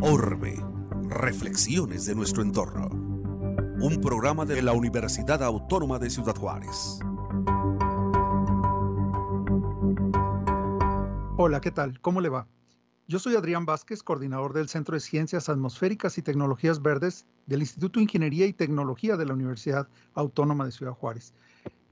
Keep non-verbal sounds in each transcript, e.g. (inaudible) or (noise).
Orbe, reflexiones de nuestro entorno. Un programa de la Universidad Autónoma de Ciudad Juárez. Hola, ¿qué tal? ¿Cómo le va? Yo soy Adrián Vázquez, coordinador del Centro de Ciencias Atmosféricas y Tecnologías Verdes del Instituto de Ingeniería y Tecnología de la Universidad Autónoma de Ciudad Juárez.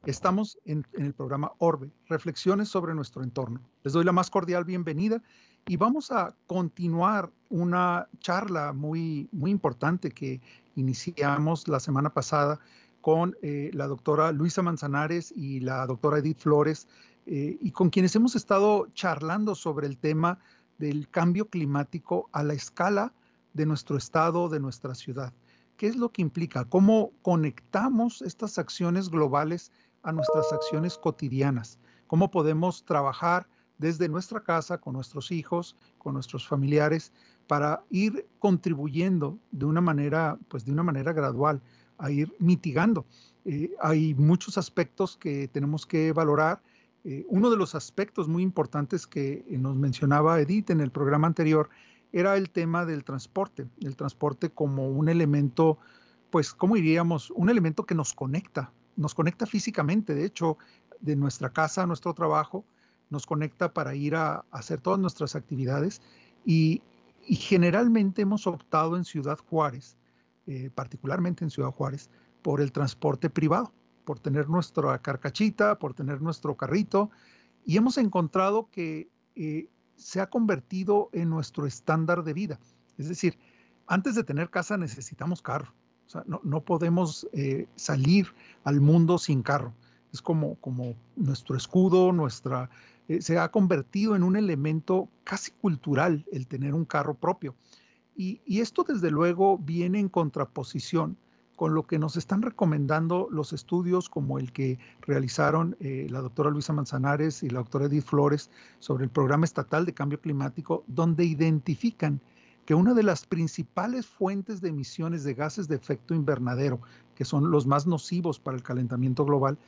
Estamos en, el programa Orbe, Reflexiones sobre nuestro entorno. Les doy la más cordial bienvenida y vamos a continuar una charla muy, muy importante que iniciamos la semana pasada con eh, la doctora Luisa Manzanares y la doctora Edith Flores eh, y con quienes hemos estado charlando sobre el tema del cambio climático a la escala de nuestro estado, de nuestra ciudad. ¿Qué es lo que implica? ¿Cómo conectamos estas acciones globales a nuestras acciones cotidianas? ¿Cómo podemos trabajar desde nuestra casa con nuestros hijos, con nuestros familiares, para ir contribuyendo de una manera, pues de una manera gradual, a ir mitigando? Eh, hay muchos aspectos que tenemos que valorar eh, uno de los aspectos muy importantes que nos mencionaba Edith en el programa anterior era el tema del transporte, el transporte como un elemento, pues, ¿cómo diríamos? Un elemento que nos conecta, nos conecta físicamente, de hecho, de nuestra casa a nuestro trabajo, nos conecta para ir a, hacer todas nuestras actividades y, generalmente hemos optado en Ciudad Juárez, eh, particularmente en Ciudad Juárez, por el transporte privado por tener nuestra carcachita, por tener nuestro carrito, y hemos encontrado que eh, se ha convertido en nuestro estándar de vida. Es decir, antes de tener casa necesitamos carro. O sea, no, podemos eh, salir al mundo sin carro. Es como, como nuestro escudo, nuestra, eh, se ha convertido en un elemento casi cultural el tener un carro propio. Y, y esto desde luego viene en contraposición con lo que nos están recomendando los estudios como el que realizaron eh, la doctora Luisa Manzanares y la doctora Edith Flores sobre el Programa Estatal de Cambio Climático, donde identifican que una de las principales fuentes de emisiones de gases de efecto invernadero, que son los más nocivos para el calentamiento global,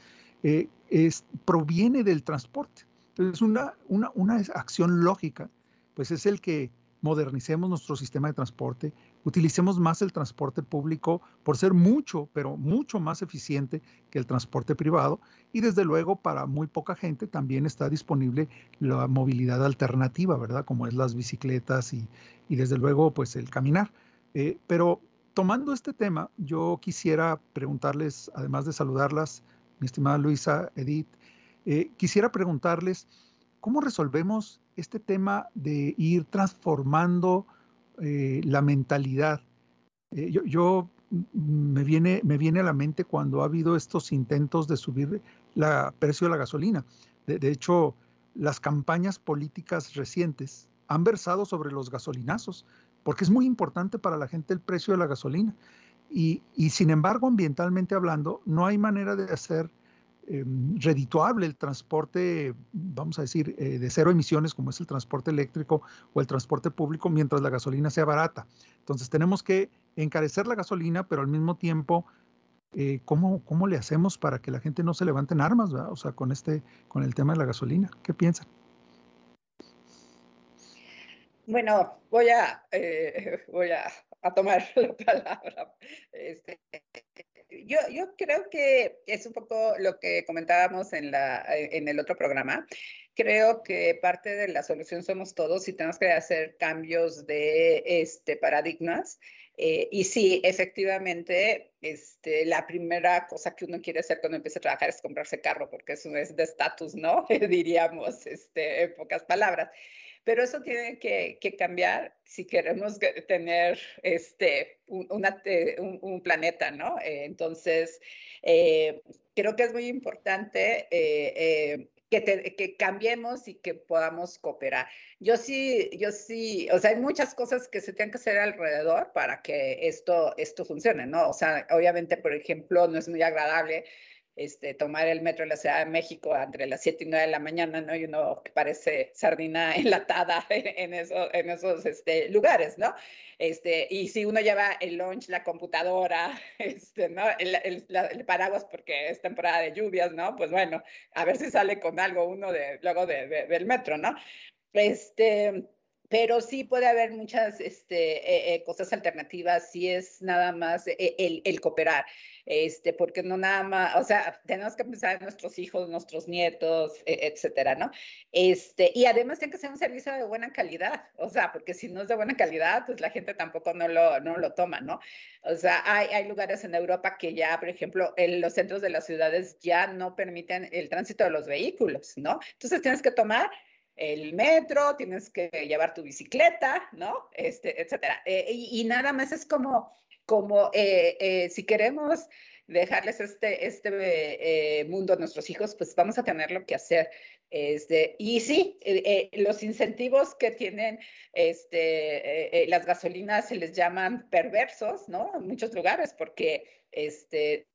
eh, es, proviene del transporte. Entonces, una, una, una acción lógica, pues es el que modernicemos nuestro sistema de transporte, utilicemos más el transporte público por ser mucho, pero mucho más eficiente que el transporte privado y desde luego para muy poca gente también está disponible la movilidad alternativa, ¿verdad? Como es las bicicletas y, desde luego pues el caminar. Eh, pero tomando este tema, yo quisiera preguntarles, además de saludarlas, mi estimada Luisa, Edith, eh, quisiera preguntarles, ¿cómo resolvemos este tema de ir transformando eh, la mentalidad. Eh, yo, me, viene, me viene a la mente cuando ha habido estos intentos de subir el precio de la gasolina. De, hecho, las campañas políticas recientes han versado sobre los gasolinazos, porque es muy importante para la gente el precio de la gasolina. Y sin embargo, ambientalmente hablando, no hay manera de hacer Em, redituable el transporte, vamos a decir, eh, de cero emisiones, como es el transporte eléctrico o el transporte público, mientras la gasolina sea barata. Entonces tenemos que encarecer la gasolina, pero al mismo tiempo, eh, ¿cómo, ¿cómo, le hacemos para que la gente no se levante en armas, o sea, con, este, con el tema de la gasolina? ¿Qué piensan? Bueno, voy a, eh, voy a, a, tomar (laughs) la palabra. Este, yo, yo creo que es un poco lo que comentábamos en, la, en el otro programa. Creo que parte de la solución somos todos y tenemos que hacer cambios de este, paradigmas. Eh, y sí, efectivamente, este, la primera cosa que uno quiere hacer cuando empieza a trabajar es comprarse carro, porque eso es de estatus, ¿no? (laughs) Diríamos, este, en pocas palabras. Pero eso tiene que, cambiar si queremos tener este, un, un, planeta, ¿no? Eh, entonces, eh, creo que es muy importante eh, que, que, cambiemos y que podamos cooperar. Yo sí, yo sí, o sea, hay muchas cosas que se tienen que hacer alrededor para que esto, esto funcione, ¿no? O sea, obviamente, por ejemplo, no es muy agradable este, tomar el metro en la Ciudad de México entre las 7 y 9 de la mañana, ¿no? Y uno que parece sardina (laughs) enlatada en, eso, en esos este, lugares, ¿no? Este, y si uno lleva el lunch, la computadora, (laughs) este, ¿no? El, el, paraguas porque es temporada de lluvias, ¿no? Pues bueno, a ver si sale con algo uno de, luego de, del metro, ¿no? Este, pero sí puede haber muchas este, eh, eh, cosas alternativas si es nada más eh, el, el, cooperar, este, porque no nada más, o sea, tenemos que pensar en nuestros hijos, nuestros nietos, etcétera, ¿no? Este, y además tiene que ser un servicio de buena calidad, o sea, porque si no es de buena calidad, pues la gente tampoco no lo, no lo toma, ¿no? O sea, hay, hay lugares en Europa que ya, por ejemplo, en los centros de las ciudades ya no permiten el tránsito de los vehículos, ¿no? Entonces tienes que tomar el metro, tienes que llevar tu bicicleta, ¿no? Este, etcétera. Eh, y, nada más es como, como eh, eh, si queremos dejarles este, este mundo a nuestros hijos, pues vamos a tener lo que hacer. Este, y sí, los incentivos que tienen este, las gasolinas se les llaman perversos, ¿no? En muchos lugares, porque este,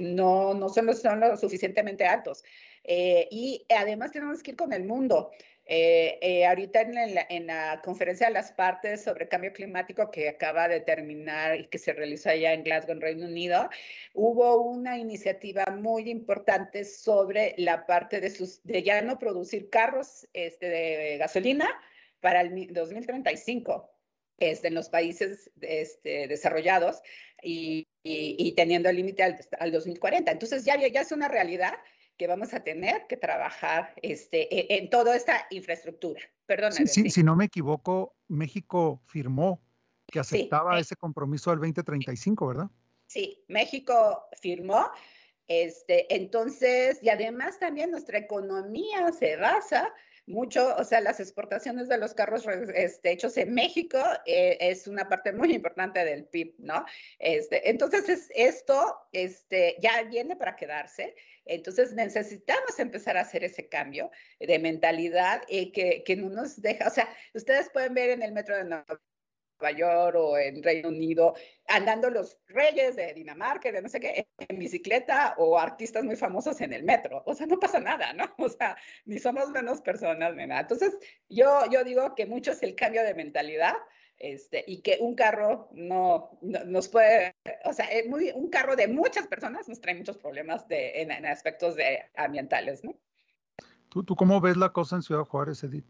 no, no son, son lo suficientemente altos. y además tenemos que ir con el mundo. Eh, eh, ahorita en la, conferencia de las partes sobre cambio climático que acaba de terminar y que se realizó allá en Glasgow, en Reino Unido, hubo una iniciativa muy importante sobre la parte de, sus, de ya no producir carros este, de gasolina para el 2035 este, en los países este, desarrollados y, teniendo el límite al, al, 2040. Entonces ya, ya es una realidad que vamos a tener que trabajar este, e, en toda esta infraestructura. Perdón. Sí, si no me equivoco, México firmó que aceptaba ese compromiso del 2035, ¿verdad? Sí, México firmó. Este, entonces, y además también nuestra economía se basa mucho, o sea, las exportaciones de los carros este, hechos en México eh, es una parte muy importante del PIB, ¿no? Este, entonces, esto este, ya viene para quedarse. Entonces necesitamos empezar a hacer ese cambio de mentalidad y que, que no nos deja, o sea, ustedes pueden ver en el metro de Nueva York o en Reino Unido, andando los reyes de Dinamarca, de no sé qué, en bicicleta o artistas muy famosos en el metro. O sea, no pasa nada, ¿no? (laughs) O sea, ni somos menos personas ni nada. Entonces, yo, yo digo que mucho es el cambio de mentalidad este, y que un carro no, nos puede, o sea, muy, un carro de muchas personas nos trae muchos problemas de, en, aspectos de, ambientales, ¿no? ¿Tú, ¿Tú cómo ves la cosa en Ciudad Juárez, Edith?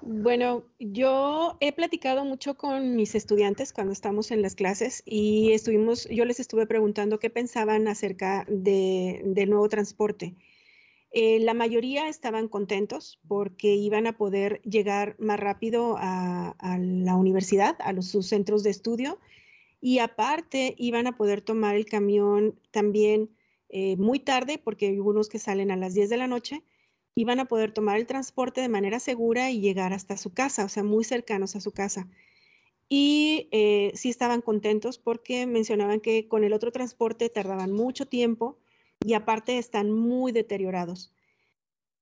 Bueno, yo he platicado mucho con mis estudiantes cuando estamos en las clases y estuvimos, yo les estuve preguntando qué pensaban acerca de, del nuevo transporte. Eh, la mayoría estaban contentos porque iban a poder llegar más rápido a, la universidad, a los, sus centros de estudio, y aparte iban a poder tomar el camión también eh, muy tarde, porque hay unos que salen a las 10 de la noche, iban a poder tomar el transporte de manera segura y llegar hasta su casa, o sea, muy cercanos a su casa. Y eh, sí estaban contentos porque mencionaban que con el otro transporte tardaban mucho tiempo y aparte están muy deteriorados.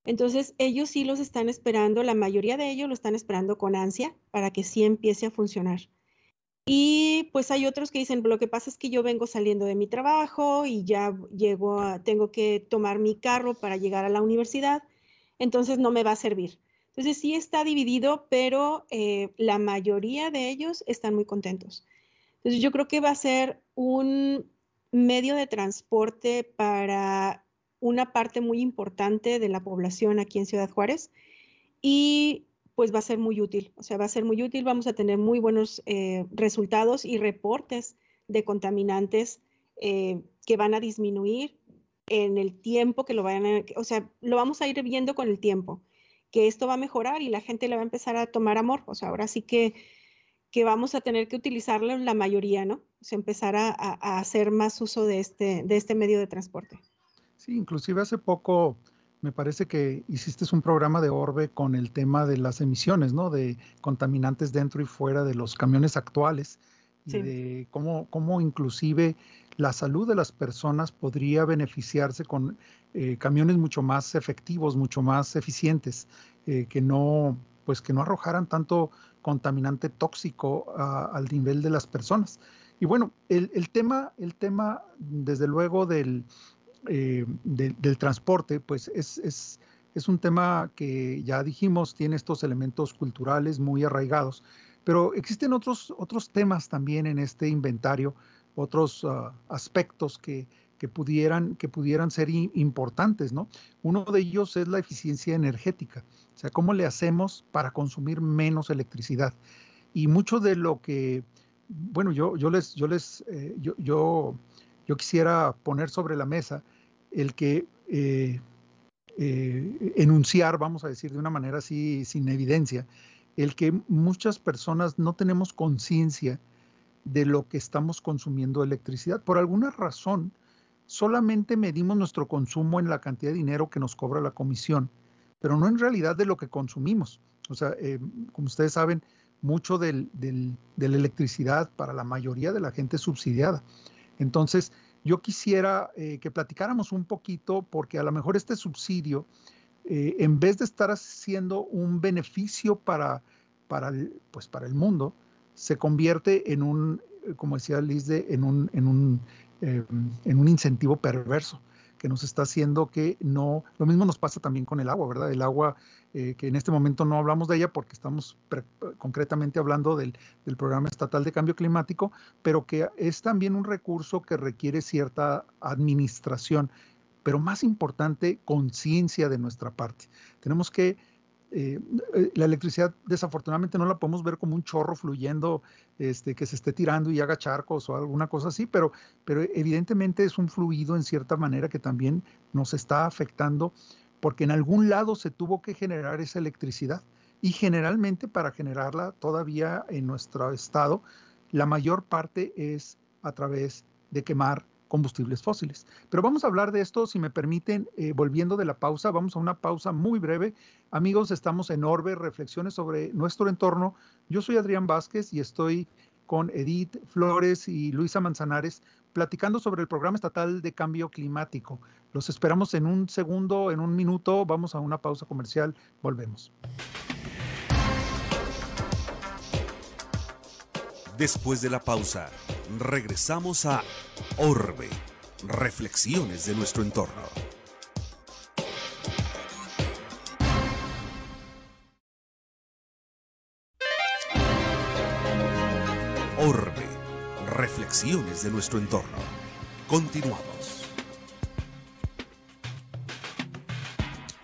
Entonces, ellos sí los están esperando, la mayoría de ellos lo están esperando con ansia para que sí empiece a funcionar. Y pues hay otros que dicen, lo que pasa es que yo vengo saliendo de mi trabajo y ya llego tengo que tomar mi carro para llegar a la universidad, entonces no me va a servir. Entonces sí está dividido, pero eh, la mayoría de ellos están muy contentos. Entonces yo creo que va a ser un, medio de transporte para una parte muy importante de la población aquí en Ciudad Juárez y pues va a ser muy útil, o sea, va a ser muy útil, vamos a tener muy buenos eh, resultados y reportes de contaminantes eh, que van a disminuir en el tiempo que lo vayan a, o sea, lo vamos a ir viendo con el tiempo, que esto va a mejorar y la gente le va a empezar a tomar amor, o sea, ahora sí que que vamos a tener que utilizarlo la mayoría, ¿no? O sea, empezar a, hacer más uso de este, de este medio de transporte. Sí, inclusive hace poco me parece que hiciste un programa de Orbe con el tema de las emisiones, ¿no? De contaminantes dentro y fuera de los camiones actuales y de cómo, cómo inclusive la salud de las personas podría beneficiarse con eh, camiones mucho más efectivos, mucho más eficientes, eh, que no pues que no arrojaran tanto contaminante tóxico al nivel de las personas. Y bueno, el, tema, el tema, desde luego, del, del transporte, pues es, es, es, un tema que ya dijimos, tiene estos elementos culturales muy arraigados, pero existen otros, otros temas también en este inventario, otros uh, aspectos que, que, pudieran, que pudieran ser importantes, ¿no? Uno de ellos es la eficiencia energética, o sea, cómo le hacemos para consumir menos electricidad. Y mucho de lo que, bueno, yo, yo les, yo les, eh, yo, yo, quisiera poner sobre la mesa el que eh, eh, enunciar, vamos a decir de una manera así, sin evidencia, el que muchas personas no tenemos conciencia de lo que estamos consumiendo electricidad. Por alguna razón, solamente medimos nuestro consumo en la cantidad de dinero que nos cobra la comisión, pero no en realidad de lo que consumimos. O sea, como ustedes saben, mucho de la electricidad para la mayoría de la gente es subsidiada. Entonces, yo quisiera eh, que platicáramos un poquito, porque a lo mejor este subsidio, eh, en vez de estar haciendo un beneficio para, para, el, pues para el mundo, se convierte en un, como decía Liz, en un, en un, eh, en un incentivo perverso que nos está haciendo que no, lo mismo nos pasa también con el agua, ¿verdad? El agua, eh, que en este momento no hablamos de ella porque estamos concretamente hablando del, del, programa estatal de cambio climático, pero que es también un recurso que requiere cierta administración, pero más importante, conciencia de nuestra parte. Tenemos que eh, eh, la electricidad desafortunadamente no la podemos ver como un chorro fluyendo este, que se esté tirando y haga charcos o alguna cosa así, pero, pero evidentemente es un fluido en cierta manera que también nos está afectando porque en algún lado se tuvo que generar esa electricidad y generalmente para generarla todavía en nuestro estado, la mayor parte es a través de quemar combustibles fósiles. Pero vamos a hablar de esto, si me permiten, eh, volviendo de la pausa, vamos a una pausa muy breve. Amigos, estamos en Orbe, reflexiones sobre nuestro entorno. Yo soy Adrián Vázquez y estoy con Edith Flores y Luisa Manzanares platicando sobre el programa estatal de cambio climático. Los esperamos en un segundo, en un minuto. Vamos a una pausa comercial. Volvemos. Después de la pausa, regresamos a Orbe, reflexiones de nuestro entorno. Orbe, reflexiones de nuestro entorno. Continuamos.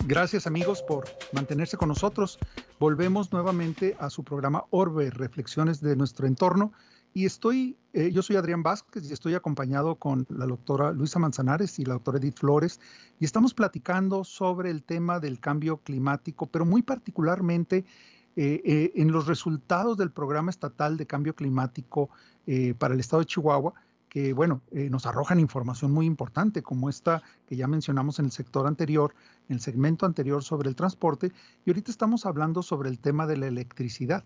Gracias amigos por mantenerse con nosotros. Volvemos nuevamente a su programa Orbe, Reflexiones de nuestro entorno. Y estoy, eh, yo soy Adrián Vázquez y estoy acompañado con la doctora Luisa Manzanares y la doctora Edith Flores. Y estamos platicando sobre el tema del cambio climático, pero muy particularmente eh, eh, en los resultados del programa estatal de cambio climático para el estado de Chihuahua que, bueno, eh, nos arrojan información muy importante, como esta que ya mencionamos en el sector anterior, en el segmento anterior sobre el transporte, y ahorita estamos hablando sobre el tema de la electricidad.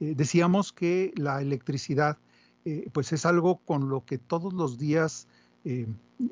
Eh, decíamos que la electricidad, eh, pues es algo con lo que todos los días,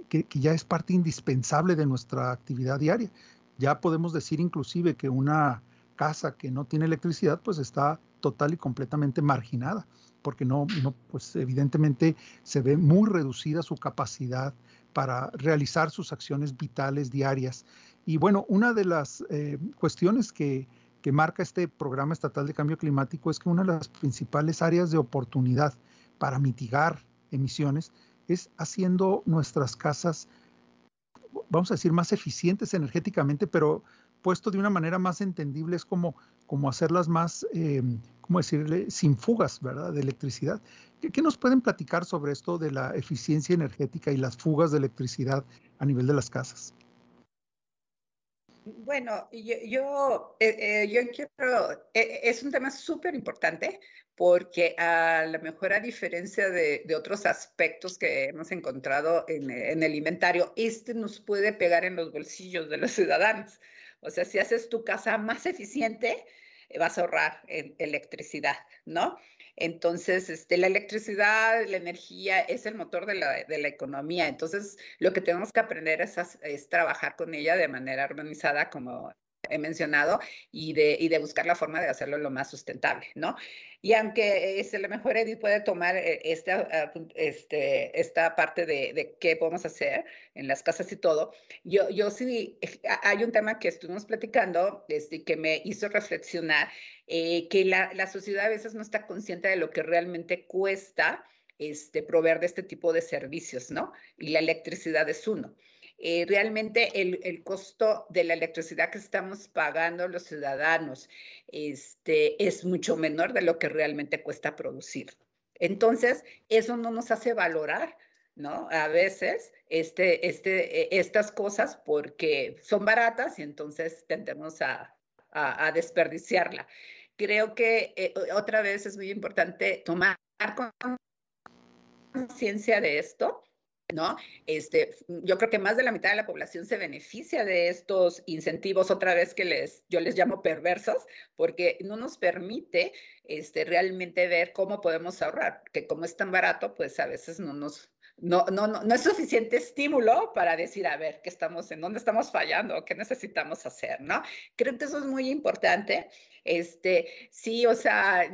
que, que ya es parte indispensable de nuestra actividad diaria. Ya podemos decir inclusive que una casa que no tiene electricidad, pues está total y completamente marginada porque no, no, pues evidentemente se ve muy reducida su capacidad para realizar sus acciones vitales diarias. Y bueno, una de las eh, cuestiones que, que marca este programa estatal de cambio climático es que una de las principales áreas de oportunidad para mitigar emisiones es haciendo nuestras casas, vamos a decir, más eficientes energéticamente, pero puesto de una manera más entendible es como, como hacerlas más, eh, ¿cómo decirle?, sin fugas, ¿verdad?, de electricidad. ¿Qué, nos pueden platicar sobre esto de la eficiencia energética y las fugas de electricidad a nivel de las casas? Bueno, yo, yo, eh, eh, yo quiero, es un tema súper importante porque a lo mejor a diferencia de, de otros aspectos que hemos encontrado en, en, el inventario, este nos puede pegar en los bolsillos de los ciudadanos. O sea, si haces tu casa más eficiente, eh, vas a ahorrar electricidad, ¿no? Entonces, este, la electricidad, la energía es el motor de la, de la economía. Entonces, lo que tenemos que aprender es, es, trabajar con ella de manera armonizada, como he mencionado y de, buscar la forma de hacerlo lo más sustentable, ¿no? Y aunque es a lo mejor Edith puede tomar eh, esta, este, esta parte de, de, qué podemos hacer en las casas y todo, yo, yo sí, eh, hay un tema que estuvimos platicando este, que me hizo reflexionar, eh, que la, la, sociedad a veces no está consciente de lo que realmente cuesta este, proveer de este tipo de servicios, ¿no? Y la electricidad es uno. Eh, realmente el, el, costo de la electricidad que estamos pagando los ciudadanos este, es mucho menor de lo que realmente cuesta producir. Entonces, eso no nos hace valorar, ¿no? A veces este, este, e, estas cosas porque son baratas y entonces tendemos a, a, a desperdiciarla. Creo que eh, otra vez es muy importante tomar conciencia de esto ¿no? Este, yo creo que más de la mitad de la población se beneficia de estos incentivos, otra vez que les, yo les llamo perversos, porque no nos permite este, realmente ver cómo podemos ahorrar, que como es tan barato, pues a veces no nos, no, no, no, no es suficiente estímulo para decir, a ver, ¿qué estamos, en dónde estamos fallando? ¿Qué necesitamos hacer? ¿No? Creo que eso es muy importante. Este, sí, o sea,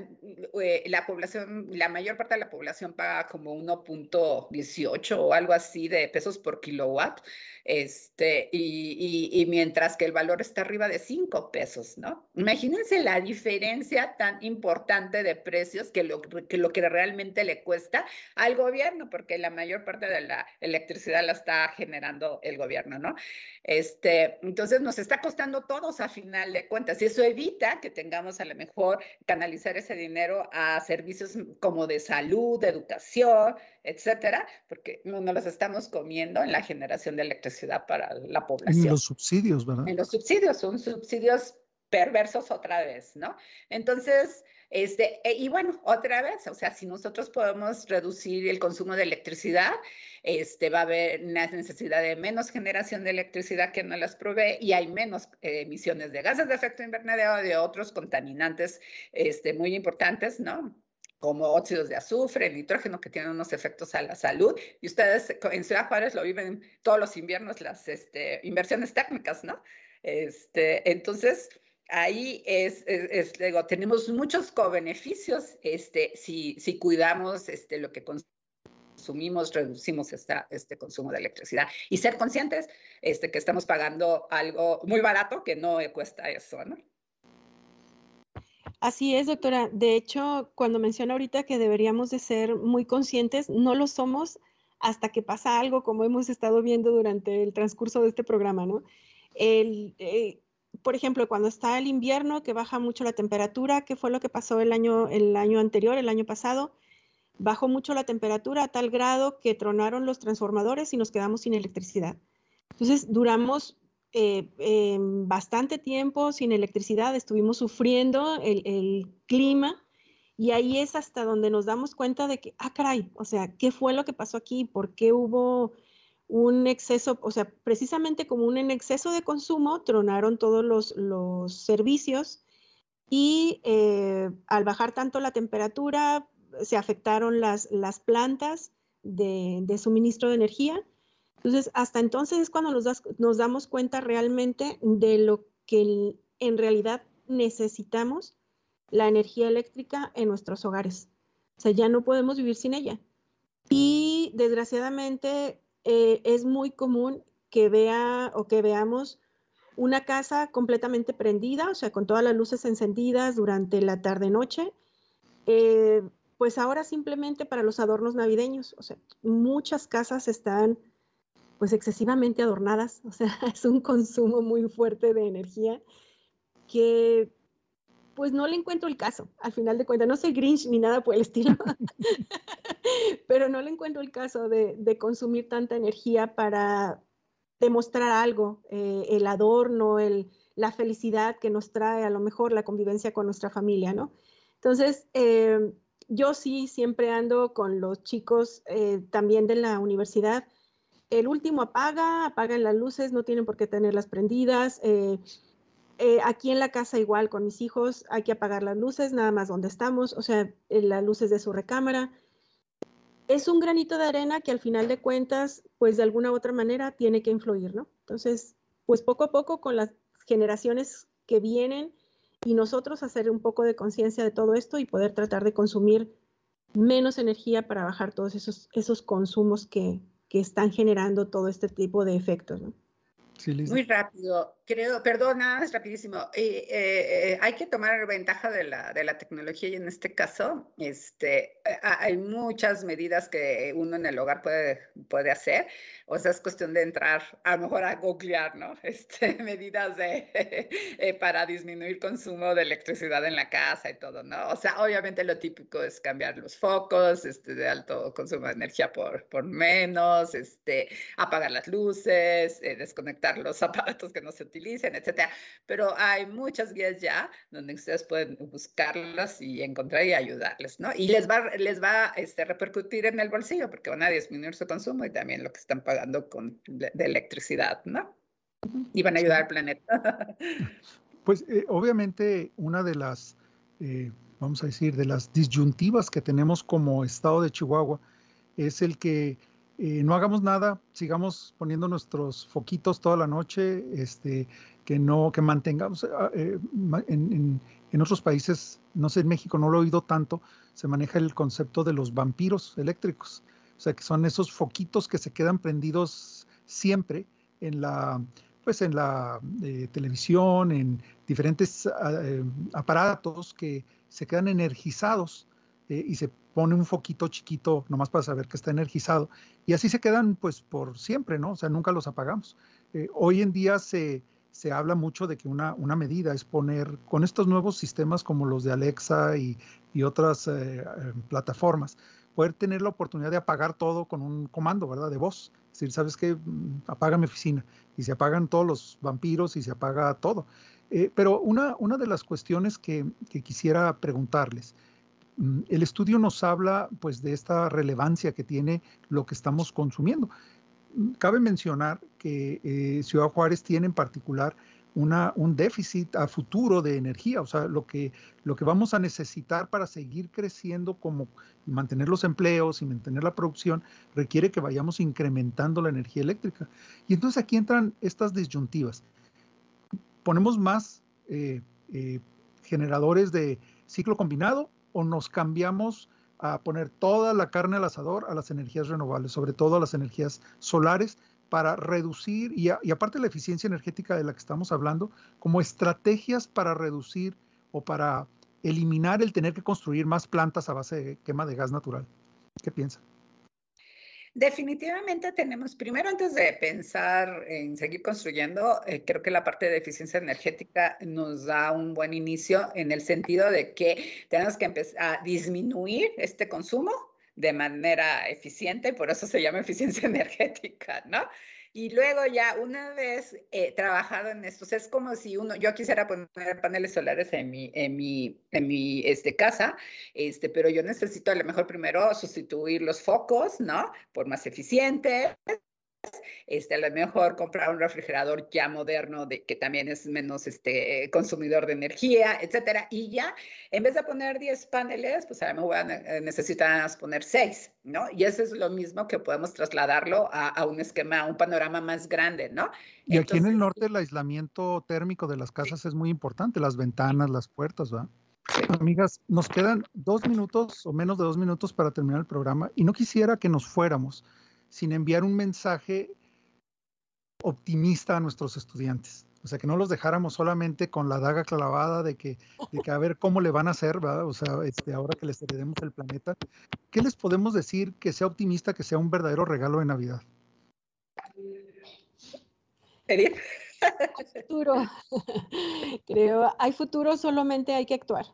eh, la población, la mayor parte de la población paga como 1.18 o algo así de pesos por kilowatt, este, y, y, mientras que el valor está arriba de 5 pesos, ¿no? Imagínense la diferencia tan importante de precios que lo, que lo que realmente le cuesta al gobierno, porque la mayor parte de la electricidad la está generando el gobierno, ¿no? Este, entonces nos está costando todos a final de cuentas y eso evita que tengamos a lo mejor canalizar ese dinero a servicios como de salud, de educación, etcétera, porque no nos los estamos comiendo en la generación de electricidad para la población. En los subsidios, ¿verdad? En los subsidios, son subsidios perversos otra vez, ¿no? Entonces, este, e, y bueno, otra vez, o sea, si nosotros podemos reducir el consumo de electricidad, este, va a haber una necesidad de menos generación de electricidad que no las provee y hay menos eh, emisiones de gases de efecto invernadero de otros contaminantes este, muy importantes, ¿no? como óxidos de azufre, nitrógeno, que tienen unos efectos a la salud. Y ustedes en Ciudad Juárez lo viven todos los inviernos, las este, inversiones técnicas, ¿no? Este, entonces, ahí es, es, digo, tenemos muchos co-beneficios este, si, si cuidamos este, lo que consumimos, reducimos esta, este consumo de electricidad y ser conscientes este, que estamos pagando algo muy barato que no cuesta eso, ¿no? Así es, doctora. De hecho, cuando menciona ahorita que deberíamos de ser muy conscientes, no lo somos hasta que pasa algo, como hemos estado viendo durante el transcurso de este programa, ¿no? El, eh, por ejemplo, cuando está el invierno, que baja mucho la temperatura, ¿qué fue lo que pasó el año, el año anterior, el año pasado? Bajó mucho la temperatura a tal grado que tronaron los transformadores y nos quedamos sin electricidad. Entonces, duramos eh, eh, bastante tiempo sin electricidad, estuvimos sufriendo el, el, clima y ahí es hasta donde nos damos cuenta de que, ah, caray, o sea, ¿qué fue lo que pasó aquí? ¿Por qué hubo un exceso, o sea, precisamente como un exceso de consumo, tronaron todos los, los servicios y eh, al bajar tanto la temperatura, se afectaron las, las plantas de, de, suministro de energía. Entonces, hasta entonces es cuando nos, das, nos damos cuenta realmente de lo que en realidad necesitamos la energía eléctrica en nuestros hogares. O sea, ya no podemos vivir sin ella. Y desgraciadamente eh, es muy común que vea o que veamos una casa completamente prendida, o sea, con todas las luces encendidas durante la tarde-noche, eh, pues ahora simplemente para los adornos navideños, o sea, muchas casas están pues excesivamente adornadas, (laughs) o sea, es un consumo muy fuerte de energía que pues no le encuentro el caso, al final de cuentas. No soy Grinch ni nada por el estilo, (laughs) (laughs) pero no le encuentro el caso de, de consumir tanta energía para demostrar algo, eh, el adorno, el, la felicidad que nos trae a lo mejor la convivencia con nuestra familia, ¿no? Entonces, eh, yo sí siempre ando con los chicos eh, también de la universidad. El último apaga, apagan las luces, no tienen por qué tenerlas prendidas. Eh, eh, aquí en la casa igual con mis hijos hay que apagar las luces, nada más donde estamos, o sea, las luces de su recámara. Es un granito de arena que al final de cuentas, pues de alguna u otra manera tiene que influir, ¿no? Entonces, pues poco a poco con las generaciones que vienen y nosotros hacer un poco de conciencia de todo esto y poder tratar de consumir menos energía para bajar todos esos, esos consumos que, que están generando todo este tipo de efectos. ¿no? Muy rápido, creo, perdona, es rapidísimo. Eh, eh, hay que tomar ventaja de la, de la, tecnología y en este caso este, hay muchas medidas que uno en el hogar puede, puede hacer. O sea, es cuestión de entrar a lo mejor a googlear, ¿no? (laughs) Este, medidas de, (laughs) eh, para disminuir consumo de electricidad en la casa y todo, ¿no? O sea, obviamente lo típico es cambiar los focos este, de alto consumo de energía por, por menos, este, apagar las luces, desconectar los aparatos que no se utilicen, etcétera. Pero hay muchas guías ya donde ustedes pueden buscarlas y encontrar y ayudarles, ¿no? Y les va, les va a este, repercutir en el bolsillo porque van a disminuir su consumo y también lo que están pagando con, de, electricidad, ¿no? Y van a ayudar al planeta. (laughs) Pues eh, obviamente una de las, eh, vamos a decir, de las disyuntivas que tenemos como estado de Chihuahua es el que eh, no hagamos nada, sigamos poniendo nuestros foquitos toda la noche, este, que no, que mantengamos, ah, eh, en, otros países, no sé, en México no lo he oído tanto, se maneja el concepto de los vampiros eléctricos, o sea, que son esos foquitos que se quedan prendidos siempre en la, pues en la eh, televisión, en diferentes ah, aparatos que se quedan energizados y se pone un foquito chiquito nomás para saber que está energizado y así se quedan pues por siempre, ¿no? O sea, nunca los apagamos. Eh, hoy en día se, se habla mucho de que una, una, medida es poner con estos nuevos sistemas como los de Alexa y, y otras eh, eh, plataformas, poder tener la oportunidad de apagar todo con un comando, ¿verdad? De voz. Es decir, ¿sabes qué? Mm, apaga mi oficina. Y se apagan todos los vampiros y se apaga todo. pero una, una de las cuestiones que, que quisiera preguntarles, el estudio nos habla pues de esta relevancia que tiene lo que estamos consumiendo. Mm, cabe mencionar que eh, Ciudad Juárez tiene en particular un déficit a futuro de energía, o sea, lo que, lo que vamos a necesitar para seguir creciendo como mantener los empleos y mantener la producción requiere que vayamos incrementando la energía eléctrica. Y entonces aquí entran estas disyuntivas. Ponemos más eh, eh, generadores de ciclo combinado o nos cambiamos a poner toda la carne al asador a las energías renovables, sobre todo a las energías solares, para reducir, y, aparte la eficiencia energética de la que estamos hablando, como estrategias para reducir o para eliminar el tener que construir más plantas a base de quema de gas natural. ¿Qué piensan? Definitivamente tenemos, primero antes de pensar en seguir construyendo, eh, creo que la parte de eficiencia energética nos da un buen inicio en el sentido de que tenemos que empezar a disminuir este consumo de manera eficiente, por eso se llama eficiencia (laughs) energética, ¿no? Y luego ya una vez eh, trabajado en esto, es como si uno, yo quisiera poner paneles solares en mi, en mi, en mi este, casa, este, pero yo necesito a lo mejor primero sustituir los focos, ¿no? Por más eficientes, este, a lo mejor comprar un refrigerador ya moderno de, que también es menos este, consumidor de energía, etcétera. Y ya, en vez de poner 10 paneles, pues a lo mejor necesitas poner 6, ¿no? Y eso es lo mismo que podemos trasladarlo a, a un esquema, a un panorama más grande, ¿no? Y aquí en el norte el aislamiento térmico de las casas es muy importante, las ventanas, las puertas, ¿va? Amigas, nos quedan dos minutos o menos de dos minutos para terminar el programa y no quisiera que nos fuéramos sin enviar un mensaje optimista a nuestros estudiantes. O sea, que no los dejáramos solamente con la daga clavada de que, de que a ver cómo le van a hacer, ¿verdad? O sea, este, ahora que les heredemos el planeta. ¿Qué les podemos decir que sea optimista, que sea un verdadero regalo de Navidad? futuro. (laughs) Creo, hay futuro, solamente hay que actuar.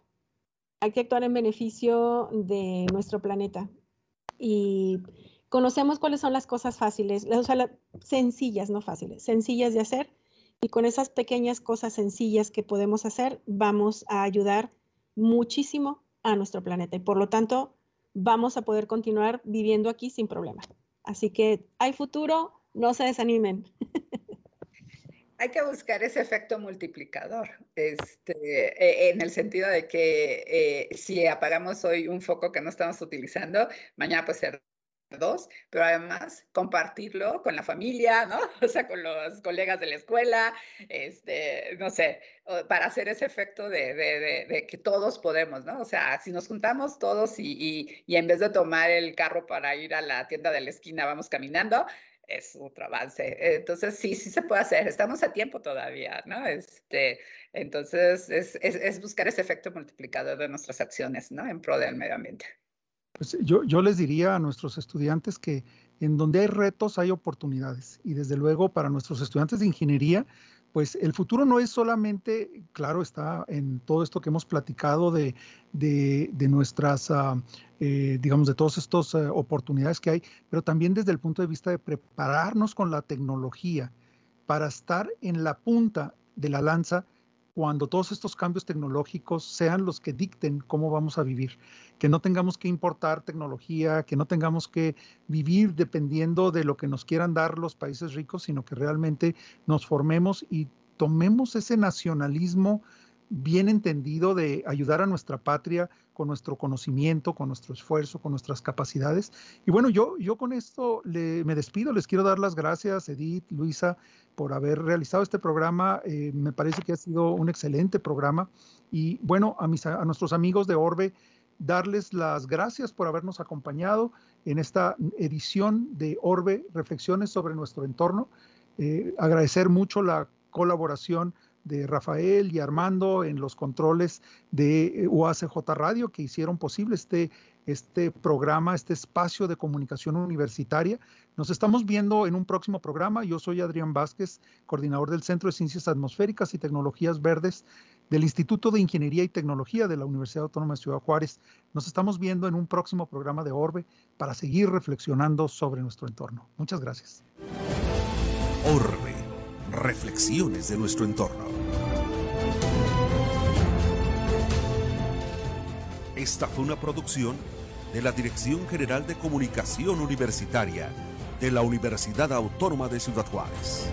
Hay que actuar en beneficio de nuestro planeta. Y conocemos cuáles son las cosas fáciles, o sea, sencillas, no fáciles, sencillas de hacer. Y con esas pequeñas cosas sencillas que podemos hacer, vamos a ayudar muchísimo a nuestro planeta. Y por lo tanto, vamos a poder continuar viviendo aquí sin problema. Así que hay futuro, no se desanimen. (laughs) Hay que buscar ese efecto multiplicador, este, e, en el sentido de que eh, si apagamos hoy un foco que no estamos utilizando, mañana puede ser dos, pero además compartirlo con la familia, ¿no? (laughs) O sea, con los colegas de la escuela, este, no sé, para hacer ese efecto de, que todos podemos, ¿no? O sea, si nos juntamos todos y, y, en vez de tomar el carro para ir a la tienda de la esquina, vamos caminando, es otro avance. Entonces, sí, sí se puede hacer. Estamos a tiempo todavía, ¿no? Este, entonces, es, es, es buscar ese efecto multiplicador de nuestras acciones, ¿no? En pro del medio ambiente. Pues yo, les diría a nuestros estudiantes que en donde hay retos hay oportunidades. Y desde luego para nuestros estudiantes de ingeniería, pues el futuro no es solamente, claro, está en todo esto que hemos platicado de, de, nuestras, uh, eh, digamos, de todas estas uh, oportunidades que hay, pero también desde el punto de vista de prepararnos con la tecnología para estar en la punta de la lanza cuando todos estos cambios tecnológicos sean los que dicten cómo vamos a vivir, que no tengamos que importar tecnología, que no tengamos que vivir dependiendo de lo que nos quieran dar los países ricos, sino que realmente nos formemos y tomemos ese nacionalismo bien entendido de ayudar a nuestra patria con nuestro conocimiento, con nuestro esfuerzo, con nuestras capacidades. Y bueno, yo, yo con esto le, me despido, les quiero dar las gracias, Edith, Luisa, por haber realizado este programa. Eh, me parece que ha sido un excelente programa. Y bueno, a, mis, a nuestros amigos de Orbe, darles las gracias por habernos acompañado en esta edición de Orbe, Reflexiones sobre nuestro entorno. Eh, agradecer mucho la colaboración de Rafael y Armando en los controles de UACJ Radio que hicieron posible este, este programa, este espacio de comunicación universitaria. Nos estamos viendo en un próximo programa. Yo soy Adrián Vázquez, coordinador del Centro de Ciencias Atmosféricas y Tecnologías Verdes del Instituto de Ingeniería y Tecnología de la Universidad Autónoma de Ciudad Juárez. Nos estamos viendo en un próximo programa de Orbe para seguir reflexionando sobre nuestro entorno. Muchas gracias. Orbe, reflexiones de nuestro entorno. Esta fue una producción de la Dirección General de Comunicación Universitaria de la Universidad Autónoma de Ciudad Juárez.